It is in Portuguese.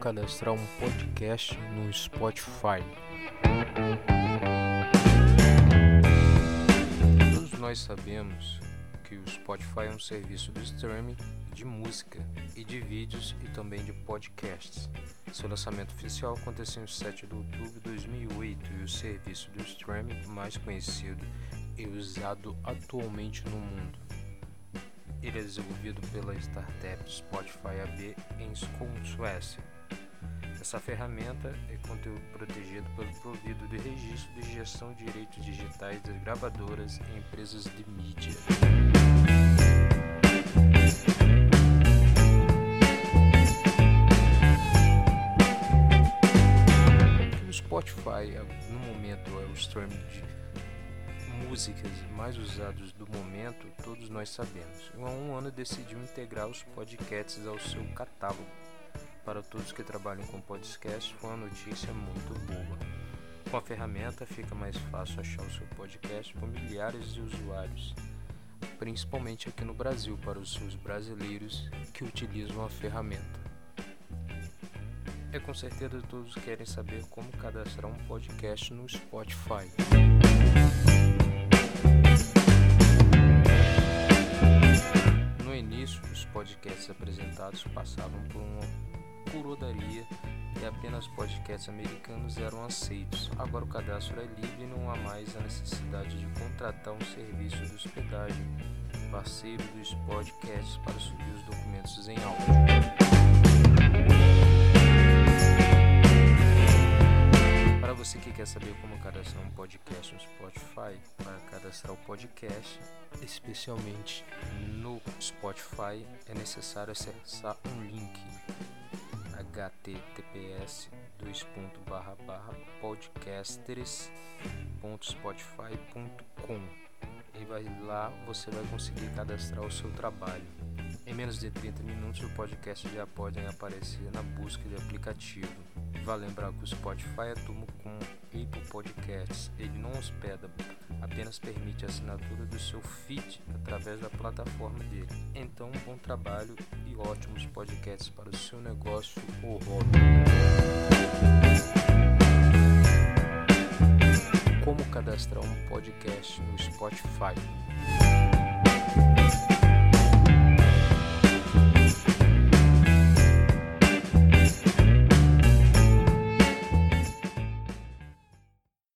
cadastrar um podcast no Spotify. Todos nós sabemos que o Spotify é um serviço de streaming de música e de vídeos e também de podcasts. Seu lançamento oficial aconteceu em 7 de outubro de 2008 e o serviço de streaming mais conhecido e usado atualmente no mundo. Ele é desenvolvido pela startup Spotify AB em Skåne, Suécia. Essa ferramenta é conteúdo protegido pelo provido de registro de gestão de direitos digitais das gravadoras e empresas de mídia. O Spotify, no momento, é o streaming de músicas mais usados do momento, todos nós sabemos. Há um ano decidiu integrar os podcasts ao seu catálogo. Para todos que trabalham com podcast, foi uma notícia muito boa. Com a ferramenta fica mais fácil achar o seu podcast por milhares de usuários, principalmente aqui no Brasil para os seus brasileiros que utilizam a ferramenta. É com certeza todos querem saber como cadastrar um podcast no Spotify. No início, os podcasts apresentados passavam por uma curodaria e apenas podcasts americanos eram aceitos. Agora o cadastro é livre e não há mais a necessidade de contratar um serviço de hospedagem parceiro dos podcasts para subir os documentos em áudio. Para você que quer saber como cadastrar um podcast no Spotify, para cadastrar o podcast, especialmente no Spotify, é necessário acessar um link https podcasters.spotify.com e vai lá você vai conseguir cadastrar o seu trabalho. Em menos de 30 minutos o podcast já pode aparecer na busca de aplicativo. Vale lembrar que o Spotify é turmo com Apple Podcasts. Ele não hospeda, apenas permite a assinatura do seu feed através da plataforma dele. Então, bom trabalho e ótimos podcasts para o seu negócio ou hobby. Como cadastrar um podcast no Spotify?